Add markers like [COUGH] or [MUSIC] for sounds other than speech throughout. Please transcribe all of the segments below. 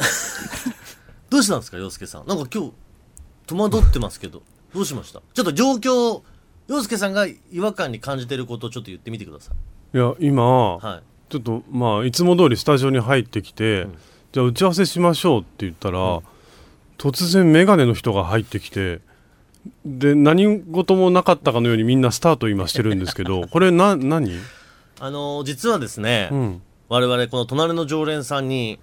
[LAUGHS] どうしたんですか洋介さん。なんか今日戸惑ってますけど。どうしました？ちょっと状況洋介さんが違和感に感じてることをちょっと言ってみてください。いや今、はい。ちょっとまあいつも通りスタジオに入ってきて、ん。じゃあ打ち合わせしましょうって言ったら、突然眼鏡の人が入ってきてで何事もなかったかのようにみんなスタート今してるんですけど [LAUGHS] これな何、あのー実はですね、うん、我々この隣の常連さんに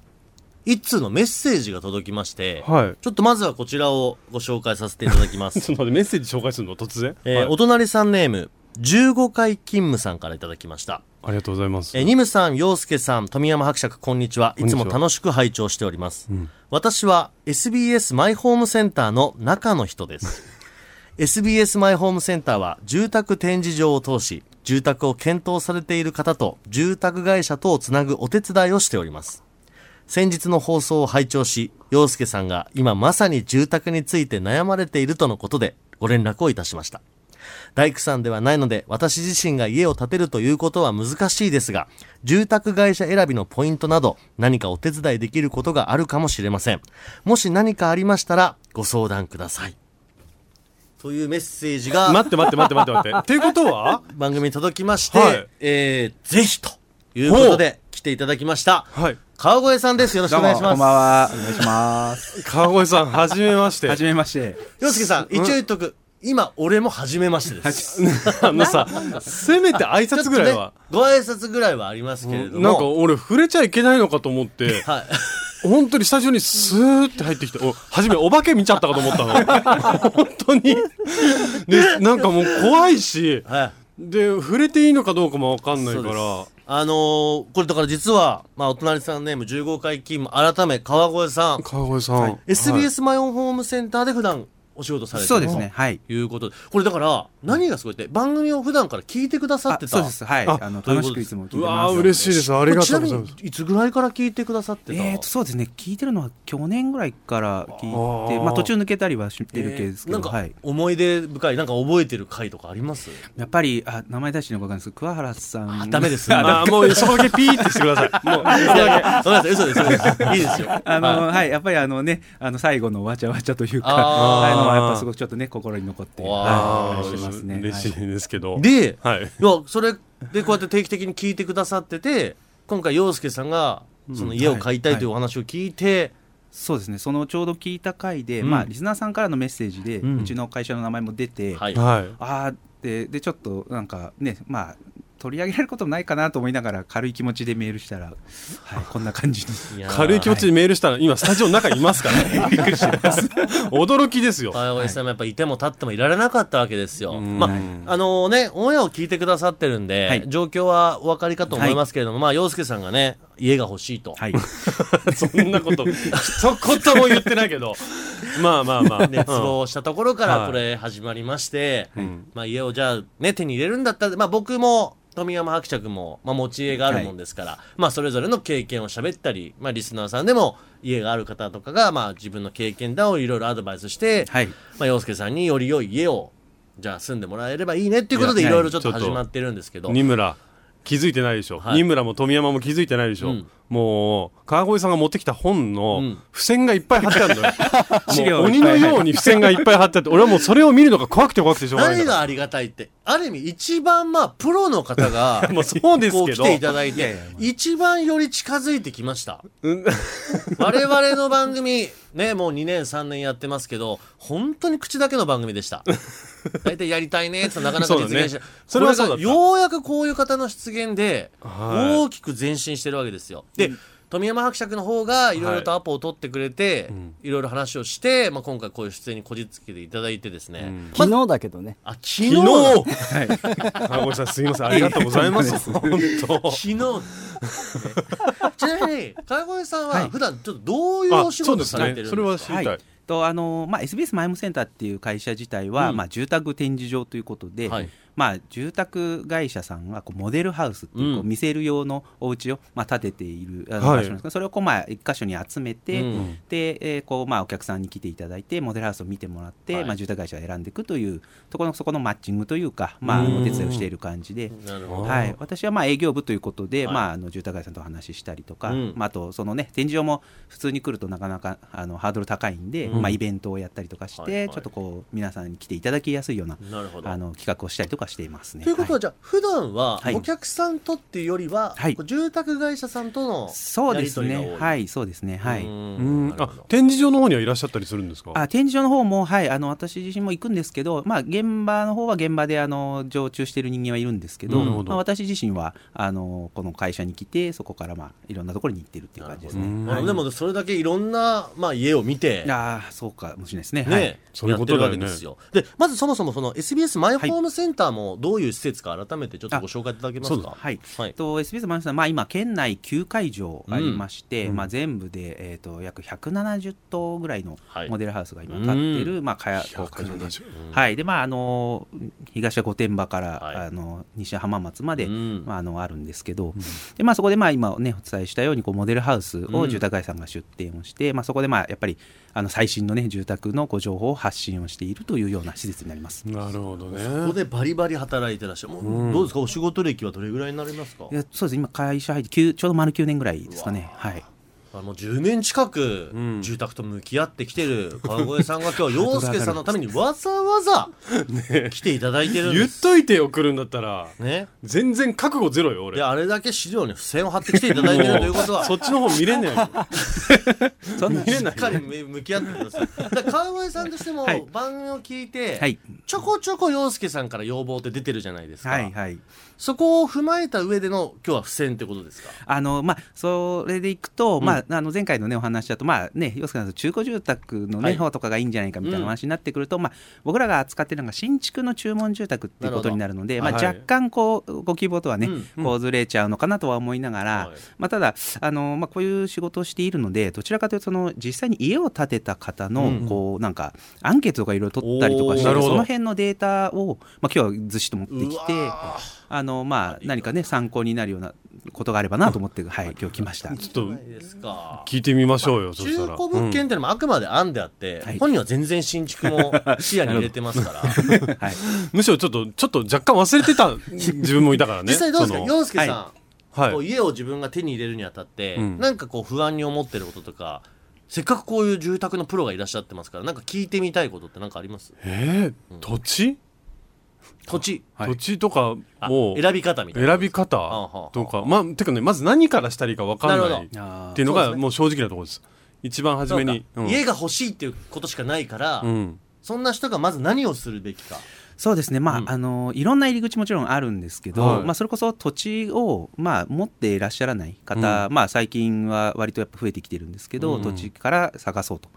一通のメッセージが届きまして、はいちょっとまずはこちらをご紹介させていただきま [LAUGHS] ちょすっと待ってメッセージ紹介するの突然、えーはいお隣さんネーム15回勤務さんからいただきましたありがとうございますえーニムさん、陽介さん、富山伯爵、こんにちは。いつも楽しく拝聴しております。ん私は SBS マイホームセンターの中の人です。[LAUGHS] SBS マイホームセンターは住宅展示場を通し、住宅を検討されている方と住宅会社とをつなぐお手伝いをしております。先日の放送を拝聴し、陽介さんが今まさに住宅について悩まれているとのことでご連絡をいたしました。大工さんではないので私自身が家を建てるということは難しいですが住宅会社選びのポイントなど何かお手伝いできることがあるかもしれません。もし何かありましたらご相談ください。というメッセージが待って待って待って待って待って。っていうことは？[LAUGHS] 番組に届きまして、はい。えー、ぜひということで来ていただきました。はい川越さんです。よろしくお願いしどうもこんばんまは。お願いします。川越さんはじめまして。はじめまして。す洋介さん一応言っとく。今俺も初めましてです。[LAUGHS] あのさせめて挨拶ぐらいは、ご挨拶ぐらいはありますけれども、なんか俺触れちゃいけないのかと思ってはい。本当にスタジオにスーって入ってきてお初めお化け見ちゃったかと思ったの。[LAUGHS] 本当に。でなんかもう怖いしはい。で触れていいのかどうかも分かんないからあのーこれだから実は、まあ、お隣さんネーム15回勤務改め川越さん、川越さん、はい。SBS マイオンホームセンターで普段お仕事されてるそうですね。はい。ということでこれだから何がすごいって番組を普段から聞いてくださってた？あそうです。はい。ああの楽しくいつも聞いてうます。わー嬉しいですありがとうございますこれちなみにいつぐらいから聞いてくださってた？えーとそうですね。聞いてるのは去年ぐらいから聞いて、まあ途中抜けたりはしてる系ですけど、なんかはい。思い出深いなんか覚えてる回とかあります？やっぱりあ名前出していいのかわかんないですけど桑原さん。あダメですあもうそこだけピーってしてください [LAUGHS] もういやいやごめんなさい嘘です嘘ですいいですよ [LAUGHS] あのはいはい、やっぱりあのね、あの最後のわちゃわちゃというか、あのはやっぱすごくちょっとね心に残って、わはい、ーしてますね。嬉しいはいですけど。で、はい。いやそれでこうやって定期的に聞いてくださってて今回陽介さんがその家を買いたいというお話を聞いて、そうですね。そのちょうど聞いた回で、うん。まあリスナーさんからのメッセージで、ううんちの会社の名前も出て、はい。はい。ああででちょっとなんかねまあ取り上げられることもないかなと思いながら軽い気持ちでメールしたら、はい、こんな感じに。軽い気持ちでメールしたら今スタジオの中にいますからね。[LAUGHS] 驚きですよ。川越さんもやっぱいても立ってもいられなかったわけですよ。うん。まあ、あのね、オンエアを聞いてくださってるんで、はい。状況はお分かりかと思いますけれども、まあ、陽介さんがね、家が欲しいと。はい。[LAUGHS] そんなこと一言も言ってないけど。まあまあまあ。熱望したところかはい。らこれ始まりまして、んまあ、家をじゃあね手に入れるんだったら、まあ、僕も富山伯爵も、まあ、持ち家があるもんですから、まあ、それぞれの経験を喋ったり、まあ、リスナーさんでも家がある方とかが、まあ、自分の経験談をいろいろアドバイスして、はい。まあ、陽介さんにより良い家をじゃあ住んでもらえればいいねっていうことでいろいろちょっと始まってるんですけど。二村気づいてないでしょ、はい。二村も富山も気づいてないでしょ、うん。もう川越さんが持ってきた本のうん。付箋がいっぱい貼ってあるのよ、[LAUGHS] 鬼のように付箋がいっぱい貼ってあって俺はもうそれを見るのが怖くて怖くてしょうがない何がありがたいって。ある意味一番まあプロの方が [LAUGHS] もうそうですけど。こう来ていただいて一番より近づいてきました。う [LAUGHS] ん我々の番組ねもう2年3年やってますけど本当に口だけの番組でした [LAUGHS] 大体やりたいねってなかなか実現しない、それはようやくこういう方の出現ではい。大きく前進してるわけですよ。で、富山伯爵の方がい。ろいろとアポを取ってくれて、ん。いろいろ話をして、まあ、今回こういう出演にこじつけていただいてですね、ん。ま昨日だけどね。あ昨日？昨日川越さんすいません。ありがとうございます。[LAUGHS] 本当。昨日。[LAUGHS] ちなみに川越さんははい。普段ちょっとどういうお仕事されてるんですか、それは知りたい、はいとあのまあ、SBS マイムセンターっていう会社自体は、うん。まあ、住宅展示場ということで、はいまあ、住宅会社さんがこうモデルハウスっていうこううん。見せる用のお家をまあ建てている場所なんですけど、それをこうまあ一箇所に集めて、うん。でえーこうまあお客さんに来ていただいてモデルハウスを見てもらって、はい。まあ、住宅会社を選んでいくというところのそこのマッチングというか、まあ、お手伝いをしている感じで。はい、私はまあ営業部ということで、はい。まあ、あの住宅会社さんとお話ししたりとか、うん。まあ、あとその、ね、展示場も普通に来るとなかなかあのハードル高いんで、うん。まあ、イベントをやったりとかして、はいはい。ちょっとこう皆さんに来ていただきやすいようなあの企画をしたりとかしていますね。ということは、はい。じゃあ普段ははい。お客さんとっていうよりは、はい。住宅会社さんとのそうですやり取りが多い。ね、はい、そうですね、はい。うんあ展示場の方にはいらっしゃったりするんですか？あ展示場の方も、はい、あの私自身も行くんですけど、まあ、現場の方は現場であの常駐している人間はいるんですけど、まあ、私自身はあのこの会社に来て、そこから、まあ、いろんなところに行ってるっていう感じですね。うんはい。あでもそれだけいろんな、まあ、家を見て、ああ、そうかもしれないですね。ねはい。そういうことだよね。でまずそもそもその SBS マイホームセンターもどういう施設か改めてちょっとご紹介いただけますか？はい、はい。と SBS マイナスさん、まあ、今、県内9会場ありまして、うん。まあ、全部で、えー、と約170棟ぐらいのはい。モデルハウスが今、建ってる、まあ、かや会場で。170はい。でまああの東は御殿場から、はい。あの西は浜松まで、うん。まあ、あのあるんですけど、でまあ、そこでまあ今、ね、お伝えしたようにこうモデルハウスを住宅会社さんが出店をして、まあ、そこでまあやっぱりあの最新の、ね、住宅のこう情報を発信をしているというような施設になります。なるほどね。ここでバリバリ働いてらっしゃる。もう、どうですか？お仕事歴はどれぐらいになりますか？いやそうです。今会社入って9ちょうど丸9年ぐらいですかね。はい。あの10年近くん。住宅と向き合ってきてる川越さんが今日 [LAUGHS] 洋介さんのためにわざわざ来ていただいてるんです、言っといてよ来るんだったらね。全然覚悟ゼロよ俺。であれだけ資料に付箋を貼ってきていただいてるということは。そっちの方見れねえよそんな見れないしっかり向き合ってください。川越さんとしてもはい。番組を聞いて、はいちょこちょこ洋介さんから要望って出てるじゃないですか、はいはい。そこを踏まえた上での今日は付箋ってことですか？あのまあ、それでいくと、まあ、あの前回の、ね、お話だと、まあね、洋介さんと中古住宅の、ねはい。方とかがいいんじゃないかみたいな話になってくると、まあ、僕らが扱っているのが新築の注文住宅っていうことになるので、まあ、はい。若干こうご希望とはね、うん。こうずれちゃうのかなとは思いながら、はい。まあ、ただあの、まあ、こういう仕事をしているのでどちらかというとその実際に家を建てた方の、うん。こうなんかアンケートとかいろいろ取ったりとかしてその辺のデータを、まあ、今日はずしっと持ってきてあの、まあ、何かね参考になるようなことがあればなと思って、はい、今日来ました。ちょっと聞いてみましょうよそ中したら。古物件っていうのもあくまで案であって、はい。本人は全然新築も視野に入れてますから。[LAUGHS] はい。[LAUGHS] むしろちょっとちょっと若干忘れてた [LAUGHS] 自分もいたからね実際どうですか？洋介さん、はい。こう家を自分が手に入れるにあたって、うん。なんかこう不安に思ってることとかせっかくこういう住宅のプロがいらっしゃってますからなんか聞いてみたいことって何かあります？えー、土地？土地。はい。土地とかあもう選び方みたいな。選び方？とかまあてかねまず何からしたらいいか分かんなるほないっあていうのそうですね。がもう正直なところです。一番初めに。そうか。家が欲しいっていうことしかないから、うんうん。そんな人がまず何をするべきかそうですね、まあうん。あのいろんな入り口もちろんあるんですけど、はい。まあ、それこそ土地を、まあ、持っていらっしゃらない方、まあ、最近は割とやっぱ増えてきてるんですけど、うん。土地から探そうと、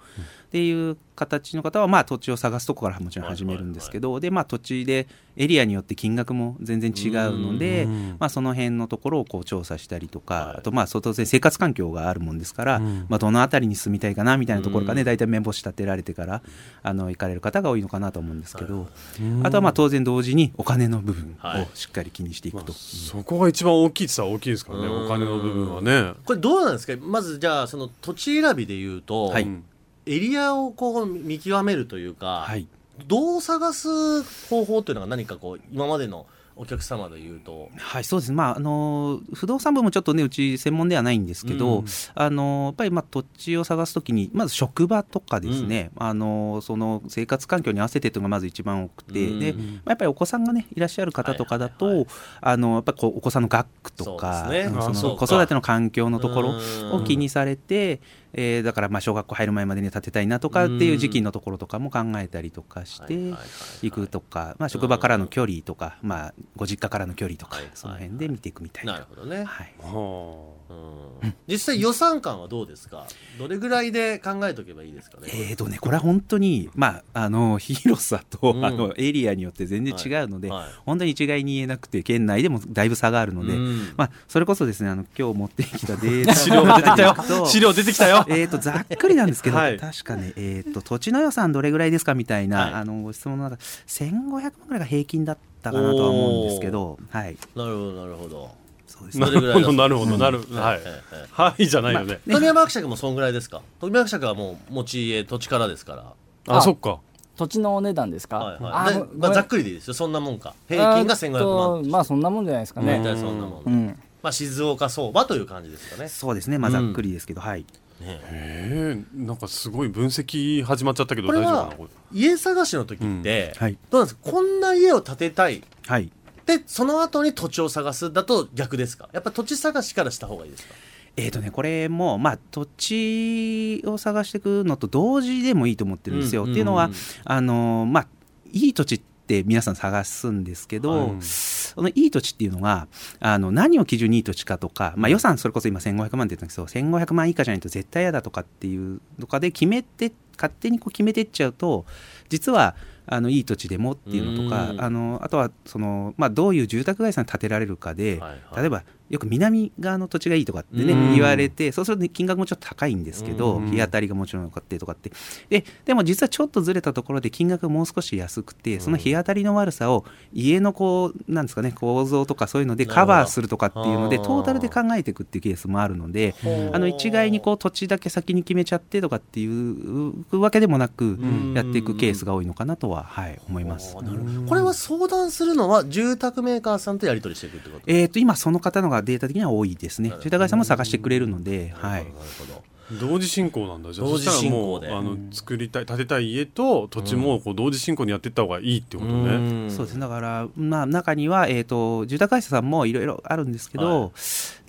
っていう形の方は、まあ、土地を探すとこからもちろん始めるんですけど、でまあ、土地でエリアによって金額も全然違うので、うんまあ、その辺のところをこう調査したりとか、はい。あとまあ当然生活環境があるもんですから、うん。まあ、どの辺りに住みたいかなみたいなところがね、うん。大体目星立てられてからあの行かれる方が多いのかなと思うんですけど。うん。あとはまあ当然同時にお金の部分はい。をしっかり気にしていくと。そこが一番大きいって言ったら大きいですからねうん。お金の部分はね。これどうなんですか？まずじゃあその土地選びでいうと、はい。うんエリアをこう見極めるというか、はい、どう探す方法というのが何かこう今までのお客様で言うと。はい、そうです、まああの不動産部もちょっとね、うち専門ではないんですけど、うん。あのやっぱりまあ土地を探すときに、まず職場とかですね、あのその生活環境に合わせてというのがまず一番多くて、うん。でまあやっぱりお子さんがね、いらっしゃる方とかだと、はいはいあのやっぱりこうお子さんの学区とか子育ての環境のところを気にされて、えーだからまあ小学校入る前までに建てたいなとかっていう時期のところとかも考えたりとかしてはいくとか、まあ、職場からの距離とか、まあ、ご実家からの距離とかその辺で見ていくみたいな。なるほどね、はい。はうん、実際予算感はどうですか？どれぐらいで考えとけばいいですかね？えーとね、これは本当に、まあ、あの広さと、うん。あのエリアによって全然違うので、はい。本当に一概に言えなくて県内でもだいぶ差があるので、うん。まあ、それこそですねあの今日持ってきたデータ資料が出てきたよ。と資料出てきたよ。えー、とざっくりなんですけど、はい。確かね、えーと、土地の予算どれぐらいですかみたいな、はい。あのご質問の中1500万ぐらいが平均だったかなとは思うんですけど、はい、なるほどなるほどそうです。ねなるほどなるほどなるうん。はい。はいじゃないよね。富山伯爵もそんぐらいですか？富山伯爵はもう持ち家土地からですから。あそっか。土地のお値段ですか、はいはい。まあ、ござっくりでいいですよ。そんなもんか。平均が1500えーっ万とまあそんなもんじゃないですか大ね体そんなもん、うん。まあ静岡相場という感じですかね。そうですね、まあ、ざっくりですけど、はい。ねえ。ー、なんかすごい分析始まっちゃったけど大丈夫かなこ家探しの時って、はい。どうなんですか？こんな家を建てたい。はいでその後に土地を探すだと逆ですか？やっぱ土地探しからした方がいいですか？えーとね、これも、まあ、土地を探していくのと同時でもいいと思ってるんですよ。うんっていうのは、うんあのまあ、いい土地って皆さん探すんですけど、はい。そのいい土地っていうのがあの何を基準にいい土地かとか、まあ、予算それこそ今1500万って言ったんですけど1500万以下じゃないと絶対嫌だとかっていうとかで決めて勝手にこう決めてっちゃうと実はあのいい土地でもっていうのとかうん。あのあとはその、まあ、どういう住宅街さんに建てられるかで、はいはい。例えばよく南側の土地がいいとかってね、うん。言われてそうすると金額もちょっと高いんですけど、うん。日当たりがもちろん良かったりとかって。ででも実はちょっとずれたところで金額がもう少し安くてその日当たりの悪さを家のこうなんですかね構造とかそういうのでカバーするとかっていうのでトータルで考えていくっていうケースもあるのであの一概にこう土地だけ先に決めちゃってとかっていうわけでもなくん。やっていくケースが多いのかなとは、はい、思います。これは相談するのは住宅メーカーさんとやり取りしていくってこと？えー、と今その方のがデータ的には多いですね。なるほど。住宅会社も探してくれるので、はい。なる、ほど同時進行なんだ。じゃあ同時進行。でうあの作りたい建てたい家と土地もこう同時進行にやっていった方がいいってことね、うん。そうです。ねだから、まあ、中には、えー、と住宅会社さんもいろいろあるんですけど、はい。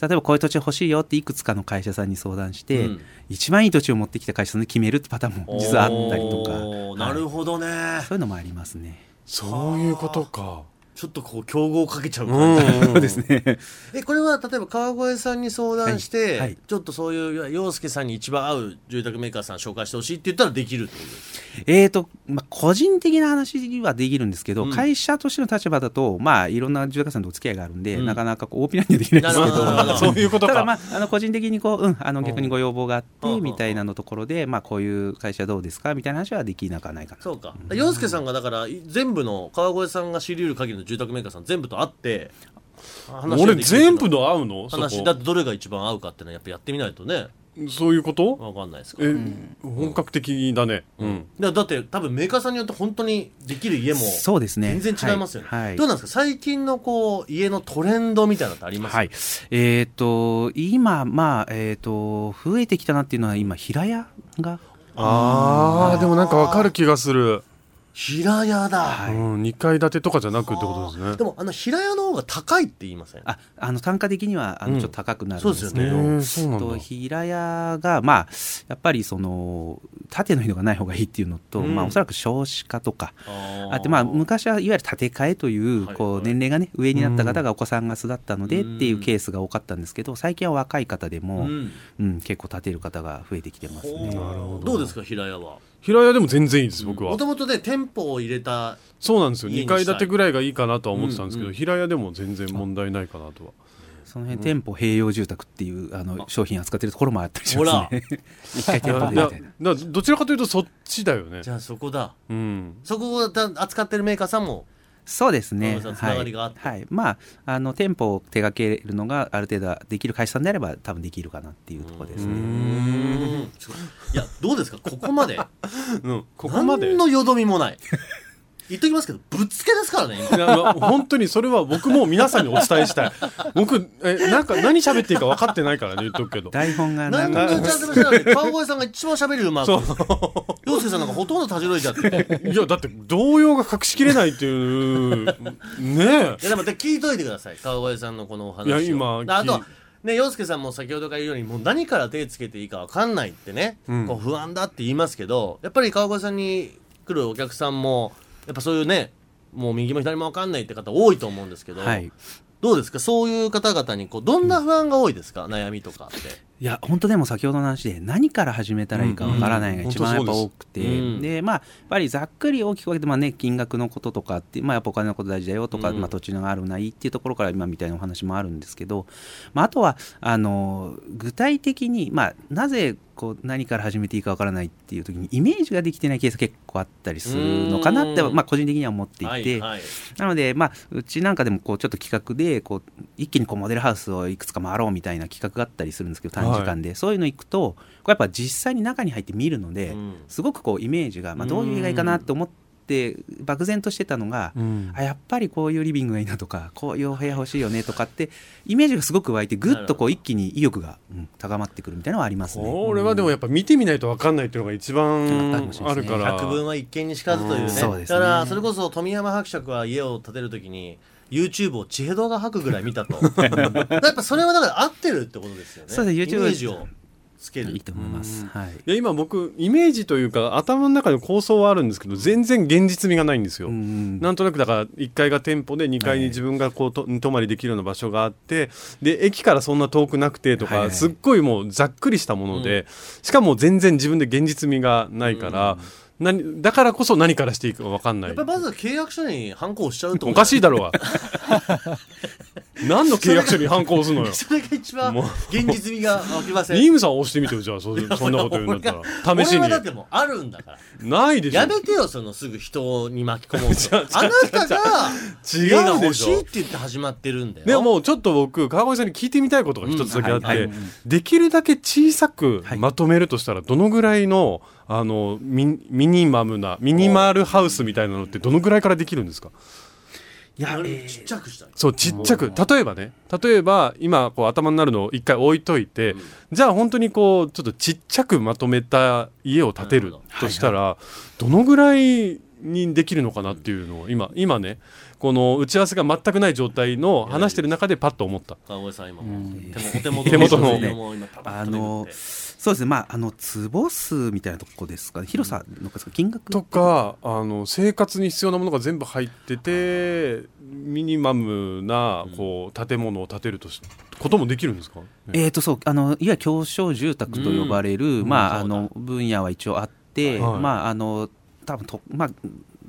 例えばこういう土地欲しいよっていくつかの会社さんに相談して、うん。一番いい土地を持ってきた会社さんで決めるってパターンも実はあったりとか、おーなるほどね、そういうのもありますね。そういうことかちょっとこう競合をかけちゃうう感じ、ん。そうですね。[LAUGHS] えこれは例えば川越さんに相談して、はい。はい。ちょっとそういう洋介さんに一番合う住宅メーカーさん紹介してほしいって言ったらできるってことですえーとまあ、個人的な話はできるんですけど、うん。会社としての立場だと、まあ、いろんな住宅さんとお付き合いがあるんで、うん。なかなかこう大ピラにはできないですけど。[LAUGHS] そういうことか。ただ、まあ、あの個人的にこう、うん、あの逆にご要望があって、うん。みたいなのところで、まあ、こういう会社どうですかみたいな話はできなくはないかな。そうか。洋介さんがだからい全部の川越さんが知り得る限りの住宅メーカーさん全部と会って話が俺全部の合うの？そ話こ。だってどれが一番合うかってのはやっぱやってみないとね。そういうこと？わかんないですか。らえ、本格的だね。うん、だだって多分メーカーさんによって本当にできる家もそうですね。全然違いますよね、はい。はい。どうなんですか？最近のこう家のトレンドみたいなのってあります？はい、えっ、と今まあえっ、と増えてきたなっていうのは今平屋が、あーでもなんかわかる気がする、平屋だ、はい。うん、2階建てとかじゃなくってことですね。でもあの平屋の方が高いって言いません？ああの単価的にはあうん。のちょっと高くなるんですけど、そうですよね。へーそうなんだ。と平屋がまあやっぱりその縦の人がない方がいいっていうのと、うん。まあおそらく少子化とか。あってまあ昔はいわゆる建て替えというはいこはい。う年齢がね上になった方がお子さんが巣立ったのでっていうケースが多かったんですけど最近は若い方でも、うん。うん、結構建てる方が増えてきてますね。なるほど。どうですか平屋は？平屋でも全然いいです僕は、もともとで店舗を入れたそうなんですよ。2家にしたい。階建てぐらいがいいかなとは思ってたんですけど、うん。うん平屋でも全然問題ないかなとは。その辺店舗併用住宅っていうあの商品扱ってるところもあったりしますね。[LAUGHS] 一回店舗でみだたいな。だどちらかというとそっちだよね。じゃあそこだ。うん。そこをだ扱ってるメーカーさんもそうですね。つながりがあって。はい、はい。まああの店舗を手掛けるのがある程度できる会社さんであれば多分できるかなっていうところですうね。うん。いやどうですか？ここまで。[LAUGHS] うん、ここまで。何のよどみもない言っときますけどぶっつけですからね。今いやまあ本当にそれは僕も皆さんにお伝えしたい。[LAUGHS] 僕えなんか何喋っていいか分かってないからね言っとくけど。台本がなんか何の打ち合わせもしてない川越さんが一番喋るうまく [LAUGHS] 洋介さんなんかほとんどたじろいちゃって。いいやだって動揺が隠しきれないっていう。ねやでも聞いといてください。川越さんのこのお話を。いや今あとはね、洋介さんも先ほどから言うように、もう何から手つけていいか分かんないってね、うん。こう不安だって言いますけど、やっぱり川越さんに来るお客さんも、やっぱそういうね、もう右も左も分かんないって方多いと思うんですけど、はい。どうですか？そういう方々にこうどんな不安が多いですか、悩みとかって。いや本当でも先ほどの話で何から始めたらいいかわからないが一番やっぱ多くて、うん。でまあやっぱりざっくり大きく分けて、まあね、金額のこととかって、まあ、やっぱお金のこと大事だよとか、うん。まあ、土地のあるないっていうところから今みたいなお話もあるんですけど、まあ、あとはあの具体的に、まあ、なぜこう何から始めていいかわからないっていう時にイメージができてないケース結構あったりするのかなって、うん。まあ、個人的には思っていて。はいはい。なので、まあ、うちなんかでもこうちょっと企画でこう一気にこうモデルハウスをいくつか回ろうみたいな企画があったりするんですけど短時間で、そういうの行くとやっぱ実際に中に入って見るので、うん。すごくこうイメージが、まあ、どういう映画いいかなと思って漠然としてたのが、うん。あやっぱりこういうリビングがいいなとかこういうお部屋欲しいよねとかってイメージがすごく湧いてぐっとこう一気に意欲が、うん高まってくるみたいなのはありますね。これはでもやっぱ見てみないと分かんないっていうのが一番あるから。百聞は一見にしかずというね。うね。だから、それこそ富山伯爵は家を建てるときに、YouTube を地平道が吐くぐらい見たと。[LAUGHS] やっぱそれはだから合ってるってことですよね。そうです YouTube イメージをつける。いいと思います。はいいや今僕イメージというか頭の中の構想はあるんですけど全然現実味がないんですよ。うんなんとなくだから1階が店舗で2階に自分がこうと泊まりできるような場所があってで駅からそんな遠くなくてとか、はいはいすっごいもうざっくりしたもので、しかも全然自分で現実味がないから、何だからこそ何からしていいか分かんない。やっぱりまずは契約書に反抗しちゃうとおかしいだろうが [LAUGHS] 何の契約書に反抗するのよ。それが一番現実味が湧きません。ニームさん押してみてよじゃあそそんなこと言うんだったら試しに俺はだってもうあるんだから。ないでしょ。やめてよ、そのすぐ人に巻き込もうと。[LAUGHS] あなたが違うでしょ映画欲しいって言って始まってるんだよ。でもちょっと僕川越さんに聞いてみたいことが一つだけあって、できるだけ小さくはい。まとめるとしたらどのぐらいのあのミミニマムなミニマルハウスみたいなのってどのぐらいからできるんですか？いや、あれえーちっちゃくしたい。そうちっちゃく。例えばね。例えば今こう頭になるのを一回置いといて、じゃあ本当にこうちょっとちっちゃくまとめた家を建てるとしたら、どのぐらいにできるのかなっていうのを今今ねこの打ち合わせが全くない状態の話してる中でパッと思った。川越さん今もん。手もお手元手元のあのそうですね。まああの坪数みたいなとこですか？ね広さの金額？とかあの生活に必要なものが全部入っててミニマムなこう建物を建てるとしこともできるんですか、ね。えー、とそう。あのいわゆる狭小住宅と呼ばれる、ん。まあ、あの分野は一応あって、はい。まああの多分とまあ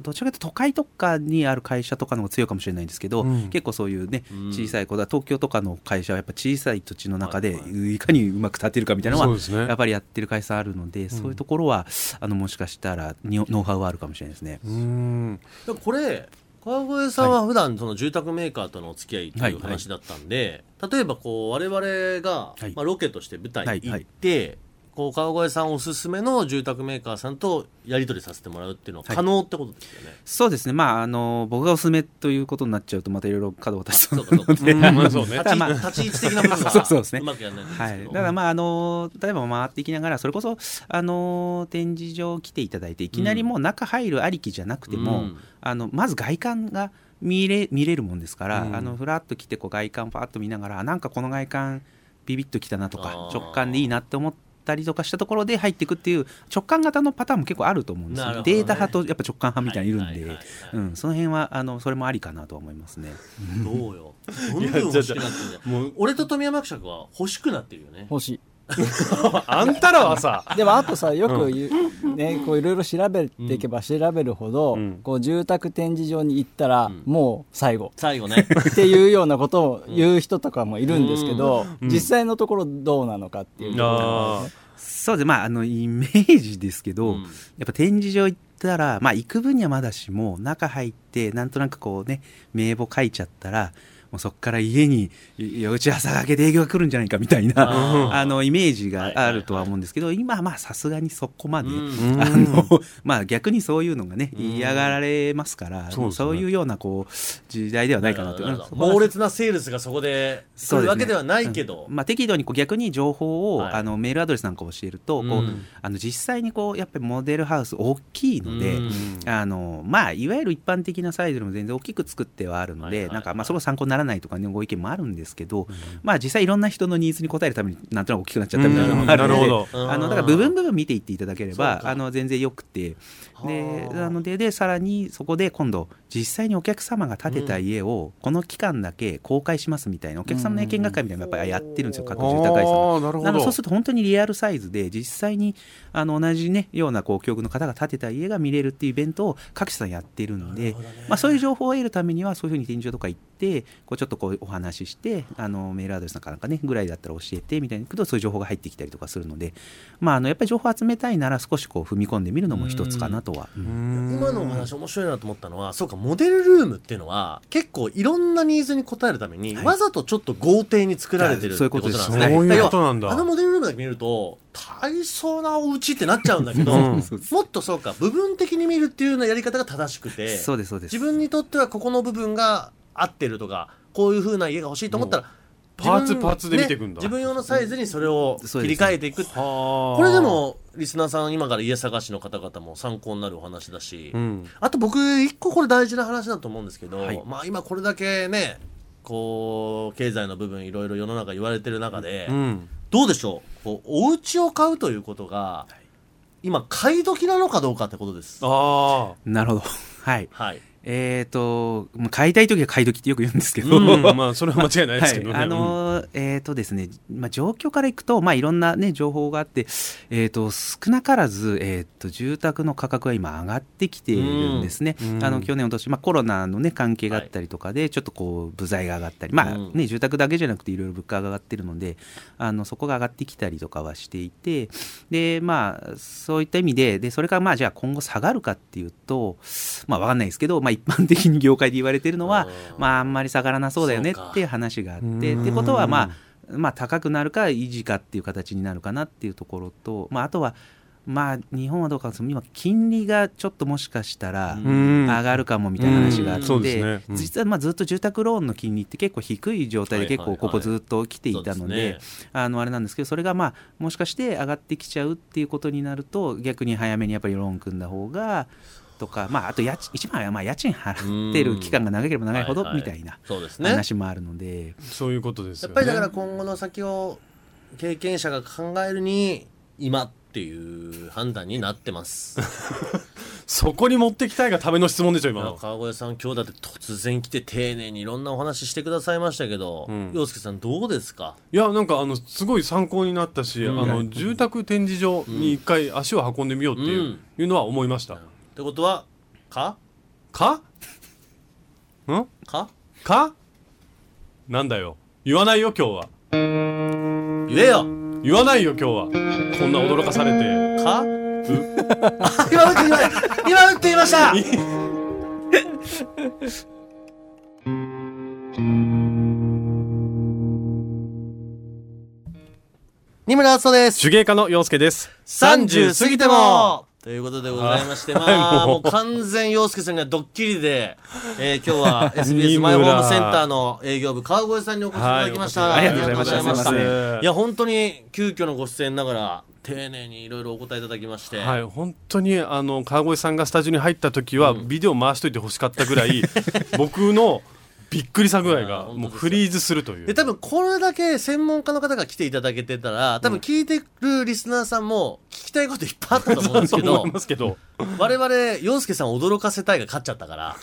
どちらかというと都会とかにある会社とかの方が強いかもしれないんですけど、うん。結構そういうねうん。小さい子だ東京とかの会社はやっぱ小さい土地の中でいかにうまく建てるかみたいなのはやっぱりやってる会社あるので、そういうところはあのもしかしたらにノウハウはあるかもしれないですね。うーん。これ川越さんは普段その住宅メーカーとのお付き合いという話だったんで、例えばこう我々が、はい。まあ、ロケとして舞台に行っはいて、こう川越さんおすすめの住宅メーカーさんとやり取りさせてもらうっていうのは可能ってことですよね。そうですね、まあ、あの僕がおすすめということになっちゃうとまたいろいろ角を立ちそうそうかそうか。うんまあそうね。[LAUGHS] 立ちまあ立ち位置的な部分はそうそうですね。うまくやらないですけど。だからまああの例えば回っていきながらそれこそあの展示場来ていただいていきなりもう中入るありきじゃなくても、うん。あのまず外観が見れ見れるもんですから、うん。あのふらっと来てこう外観パーッと見ながらあなんかこの外観ビビッときたなとか直感でいいなって思ったりとかしたところで入っていくっていう直感型のパターンも結構あると思うんですよ、ね。データ派とやっぱ直感派みたいにいるんで、うん、その辺はあのそれもありかなとは思いますね。どうよ。どんどん欲しくなってるじゃんもう俺と富山伯爵は欲しくなってるよね。欲しいあんたらはさ。でもあとさよく言う、ねこういろいろ調べていけば調べるほど、うん。こう住宅展示場に行ったら、ん。もう最後。最後ね。っていうようなことを言う人とかもいるんですけど、うん。実際のところどうなのかっていうところなん。ですねそうでまああのイメージですけど、うん。やっぱ展示場行ったらまあ行く分にはまだしも中入ってなんとなくこうね名簿書いちゃったらもうそこから家にいやうち朝がけで営業が来るんじゃないかみたいな [LAUGHS] あのイメージがあるとは思うんですけど、今はまあさすがにそこまで、うん。[LAUGHS] あのまあ逆にそういうのがねうん。嫌がられますから、そうですね。そういうようなこう時代ではないかなと。猛烈なセールスがそこで来るわけではないけど、まあ、適度にこう逆に情報を、はい。あのメールアドレスなんかを教えると、こううん。あの実際にこうやっぱりモデルハウス大きいので、うん。あのまあ、いわゆる一般的なサイズでも全然大きく作ってはあるので、はいはいはい。なんかまあそれを参考になららないとかねご意見もあるんですけど、まあ実際いろんな人のニーズに応えるためになんとなく大きくなっちゃったみたいなのもあるので、うん。あのだから部分部分見ていっていただければあの全然よくてでなのででさらにそこで今度実際にお客様が建てた家をこの期間だけ公開しますみたいなお客様の見学会みたいなのやっぱりやってるんですよ各住宅会さんがあーなるほど。なのでそうすると本当にリアルサイズで実際にあの同じねようなこう境遇の方が建てた家が見れるっていうイベントを各社さんやってるんで、まあ、そういう情報を得るためにはそういうふうに展示場とか行ってこうちょっとこうお話ししてあのメールアドレスなんかねぐらいだったら教えてみたいなそういう情報が入ってきたりとかするので、まあ、あのやっぱり情報を集めたいなら少しこう踏み込んでみるのも一つかなとは。うん。今のお話面白いなと思ったのはそうかモデルルームっていうのは結構いろんなニーズに応えるために、はい。わざとちょっと豪邸に作られてるってそういうことなんですね。そういうことなんだ。あのモデルルームだけ見ると大層なお家ってなっちゃうんだけど、[LAUGHS] うんもっとそうか部分的に見るっていうようなやり方が正しくてそうですそうです。自分にとってはここの部分が合ってるとかこういう風な家が欲しいと思ったらパーツパーツで見ていくんだ。ね自分用のサイズにそれを切り替えていく。はこれでもリスナーさん今から家探しの方々も参考になるお話だし、うん。あと僕一個これ大事な話だと思うんですけど、はい。まあ今これだけねこう経済の部分いろいろ世の中言われてる中で、うん。どうでしょう？こうお家を買うということが、今買い時なのかどうかってことです。あなるほど。はい。はい。えっ、とまあ買いたい時は買い時ってよく言うんですけど、あ、うん、まあそれは間違いないですけどね、はい、あのーえっ、とですね、まあ、状況からいくと、まあ、いろんな、ね、情報があって、えー、と少なからず、えー、と住宅の価格は今上がってきているんですね、うんあの去年おとし、まあ、コロナの、ね、関係があったりとかで、ちょっとこう部材が上がったり、まあうん。ね、住宅だけじゃなくていろいろ物価が上がってるのであのそこが上がってきたりとかはしていてで、まあ、そういった意味ででそれからまあじゃあ今後下がるかっていうと、まあ、分かんないですけど、まあ、一般的に業界で言われてるのは、うんまあ、あんまり下がらなそうだよねっていう話があってうん。ってことはまあまあ高くなるか維持かっていう形になるかなっていうところと、まあ、あとはまあ日本はどうか今金利がちょっともしかしたらうん。上がるかもみたいな話があってね。うん。実はまあずっと住宅ローンの金利って結構低い状態で結構ここずっと来ていたのであのあれなんですけどそれがまあもしかして上がってきちゃうっていうことになると逆に早めにやっぱりローン組んだ方がとかまああと家賃一番はまあ家賃払ってる期間が長ければ長いほどはいはいみたいなそうですね。話もあるので。そういうことですよねやっぱりだから今後の先を経験者が考えるに今っていう判断になってます。[LAUGHS] そこに持ってきたいがための質問でしょ今の川越さん今日だって突然来て丁寧にいろんなお話してくださいましたけど、うん洋介さんどうですか？いやなんかあのすごい参考になったし、うんあの住宅展示場に一回足を運んでみようっていう,、うんいうのは思いました、ってことはか？か？ん？か？か？なんだよ。言わないよ今日は。言えよ。言わないよ今日は。こんな驚かされて。か？あ [LAUGHS] 今打って今今打って言いました二村敦人です手芸家の洋介です30過ぎてもということでございまして、[LAUGHS] まあ、ももうう完全洋介さんがドッキリで、えー今日は [LAUGHS] SBS マイホームセンターの営業部川越さんにお越しいただきました、はいありがとうございました。いや本当に急遽のご出演ながら丁寧にいろいろお答えいただきまして、はい本当にあの川越さんがスタジオに入った時は、うん。ビデオ回しといてほしかったぐらい [LAUGHS] 僕のびっくりさ具合がもうフリーズするという。で多分これだけ専門家の方が来ていただけてたら多分聞いてるリスナーさんも聞きたいこといっぱいあったと思うんですけど。[LAUGHS] 我々洋介さんを驚かせたいが勝っちゃったから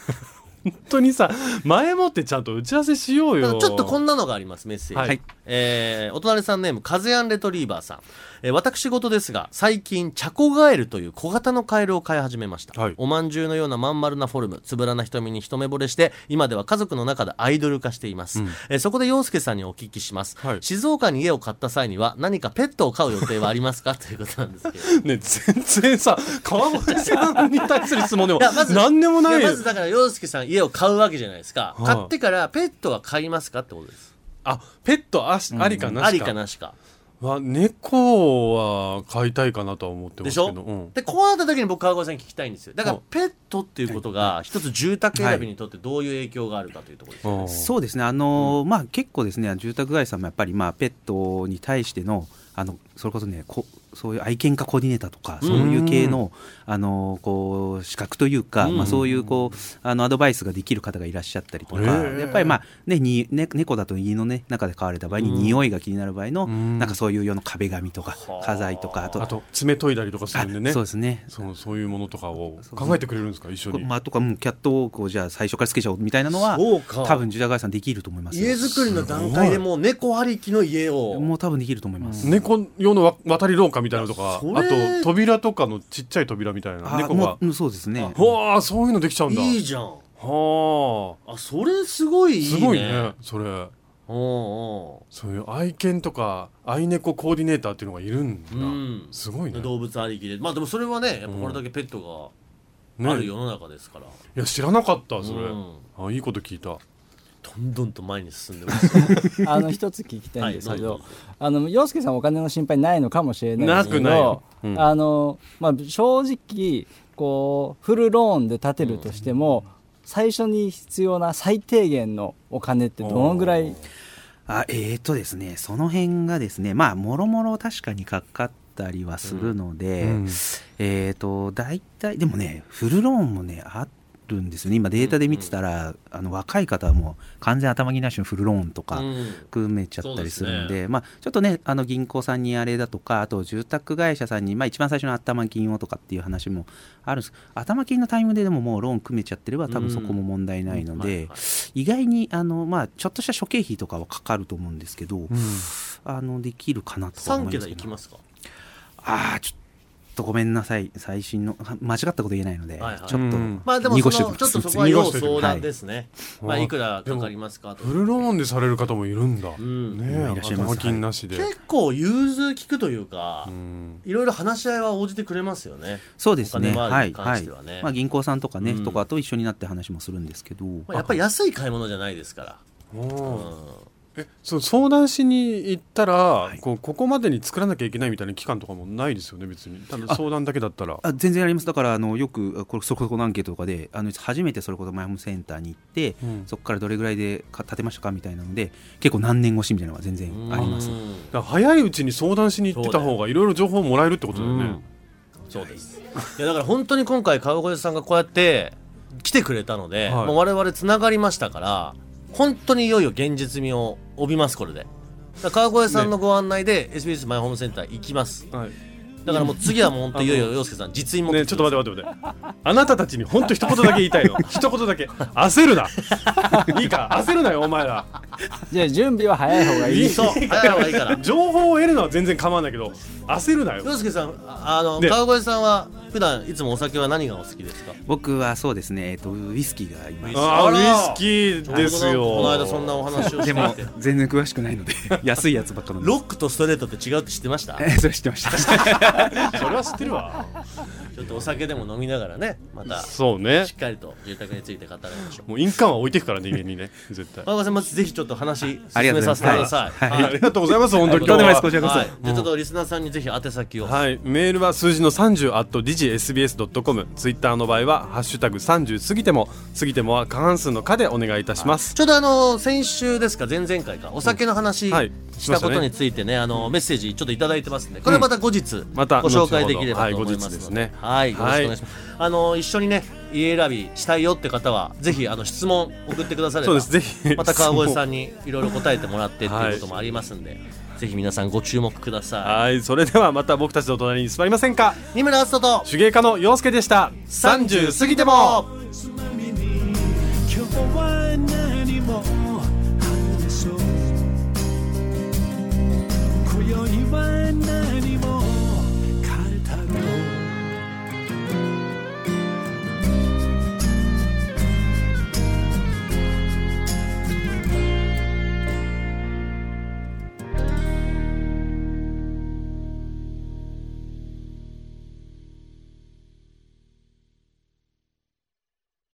本当にさ前もってちゃんと打ち合わせしようよ。ちょっとこんなのがありますメッセージ、はい。えーお隣さんネームカゼアンレトリーバーさん、えー私事ですが最近チャコガエルという小型のカエルを飼い始めました、はい。おまんじゅうのようなまん丸なフォルムつぶらな瞳に一目惚れして今では家族の中でアイドル化しています、うん。えーそこで洋介さんにお聞きします、はい。静岡に家を買った際には何かペットを飼う予定はありますか？[LAUGHS] ということなんですけど。[LAUGHS] ね全然さ川越さんに対する質問でも何でもないいやまずだから洋介さん家を買うわけじゃないですか、はい。買ってからペットは飼いますかってことです。あペットあしありかなしか。ありかなしか。は猫は飼いたいかなとは思ってまですしょ、けど、うん。でこうなった時に僕川越さんに聞きたいんですよ。だからうん。ペットっていうことが一つ住宅選びにとってどういう影響があるかというところですよね、うんそうですね、あのーまあ、結構ですね、住宅街さんもやっぱり、まあ、ペットに対しての、あのそれこそね、こそういう愛犬家コーディネーターとか、そういう系の、あのこう資格というか、まあ、そういうこうあのアドバイスができる方がいらっしゃったりとか、やっぱり、まあねにね、猫だと家の、ね、中で飼われた場合に、匂いが気になる場合の、なんかそういう用の壁紙とか家財とかあとあと爪研いだりとかするんでね。あそうですね。そうそういうものとかを考えてくれるんですか一緒に、まあ、とか、うんキャットウォークをじゃあ最初からつけちゃおうみたいなのは多分ジュダガイさんできると思いますよ。家づくりの段階でもう猫ありきの家を。もう多分できると思います、猫用のわ渡り廊下みたいなのとかそあれと扉とかのちっちゃい扉みたいなあ猫が。もううんそうですね。わあそういうのできちゃうんだ。いいじゃん。はあそれすごいいいね。あすごいねそれ。うんうん。そういう愛犬とか愛猫コーディネーターっていうのがいるんだ、うん。すごいね。動物ありきで。まあでもそれはねやっぱこれだけペットがある世の中ですから、いや知らなかったそれ、うん。あいいこと聞いたどんどんと前に進んでます。[LAUGHS] あの一つ聞きたいんですけど、はいあの洋介さんお金の心配ないのかもしれないですけどなくないよ。うん。あのまあ正直こうフルローンで建てるとしても、最初に必要な最低限のお金ってどのぐらい？あえーとですねその辺がですねまあもろもろ確かにかかったりはするので、うん。えーと大体でもねフルローンもねあるんですよね。今データで見てたら、あの若い方はもう完全頭金なしのフルローンとか、うん。含めちゃったりするんでそうですまあ、ちょっとねあの銀行さんにあれだとかあと住宅会社さんに、まあ、一番最初の頭金をとかっていう話もあるんです。頭金のタイミングででももうローン組めちゃってれば多分そこも問題ないので、うん。意外にあの、まあ、ちょっとした諸経費とかはかかると思うんですけど、あのできるかなとは3思いますけど。桁いきますか？ああちょっとごめんなさい。最新のは間違ったこと言えないので、はいはい。ちょっとうん。まあでもちょっとそこは要相談ですね、はい。まあいくらかかりますかと。フルローンでされる方もいるんだ、ん。ねえいらっしゃいます。頭金なしで、結構融通聞くというか、うん。いろいろ話し合いは応じてくれますよね。そうですね。お金回りに関はい。はい。まあ、銀行さんとかね、うん。とかと一緒になって話もするんですけど、まあ、やっぱり安い買い物じゃないですから、おうん。ーえそう相談しに行ったら、こうここまでに作らなきゃいけないみたいな期間とかもないですよね別に。ただ相談だけだったら。あ全然あります。だからあのよくこれそこそこのアンケートとかであの初めてそれこそマイホームセンターに行って、うん。そこからどれぐらいでか建てましたかみたいなので結構何年越しみたいなのが全然あります。うん。だから早いうちに相談しに行ってた方がいろいろ情報もらえるってことだよね、うん。そうです。いやだから本当に今回川越さんがこうやって来てくれたので、はい。もう我々つながりましたから本当にいよいよ現実味を帯びますこれで。川越さんのご案内で SBS マイホームセンター行きます。はい。だからもう次はもう本当いよいよ洋介さん実印持ってね、ちょっと待って待って待って。あなたたちに本当一言だけ言いたいの。[LAUGHS] 一言だけ。焦るな。[LAUGHS] いいか焦るなよお前ら。じゃあ準備は早い方がいい。てそう早い方がいいから。[LAUGHS] 情報を得るのは全然構わないけど焦るなよ。洋介さんああので川越さんは普段いつもお酒は何がお好きですか？僕はそうですね、えっとウイスキーが今あウイスキーですよ。この間そんなお話をしてでも全然詳しくないので [LAUGHS] 安いやつばっか飲んでロックとストレートって違うって知ってました？えそれ知ってました。[LAUGHS] それは知ってるわちょっとお酒でも飲みながらねまたしそうね。っかりと住宅について語りましょう。もう印鑑は置いてくからね家にね絶対。川越さんまずぜひちょっと話進ありがとめうございますさせてください。はい。ありがとうございます本当に。とんでもないですこちらこそ、はい。じゃあちょっとリスナーさんにぜひ宛先を。はい、メールは数字の30 at digisbs.com ツイッターの場合は「ハッシュタグ #30 過ぎても」過ぎてもは過半数の「か」でお願いいたします、ちょうどあの先週ですか前々回か。お酒の話はい。したことについてねあのメッセージちょっといただいてますんでこれはまた後日またご紹介できればと思いますので。はい後日ですねはいよろしくお願いします。あの一緒にね家選びしたいよって方はぜひあの質問送ってくださればそうですぜひ。また川越さんにいろいろ答えてもらってっていうこともありますんでぜひ皆さんご注目くださはいそれではまた僕たちの隣に座りませんか？い二村篤人と手芸家の陽介でした。30過ぎても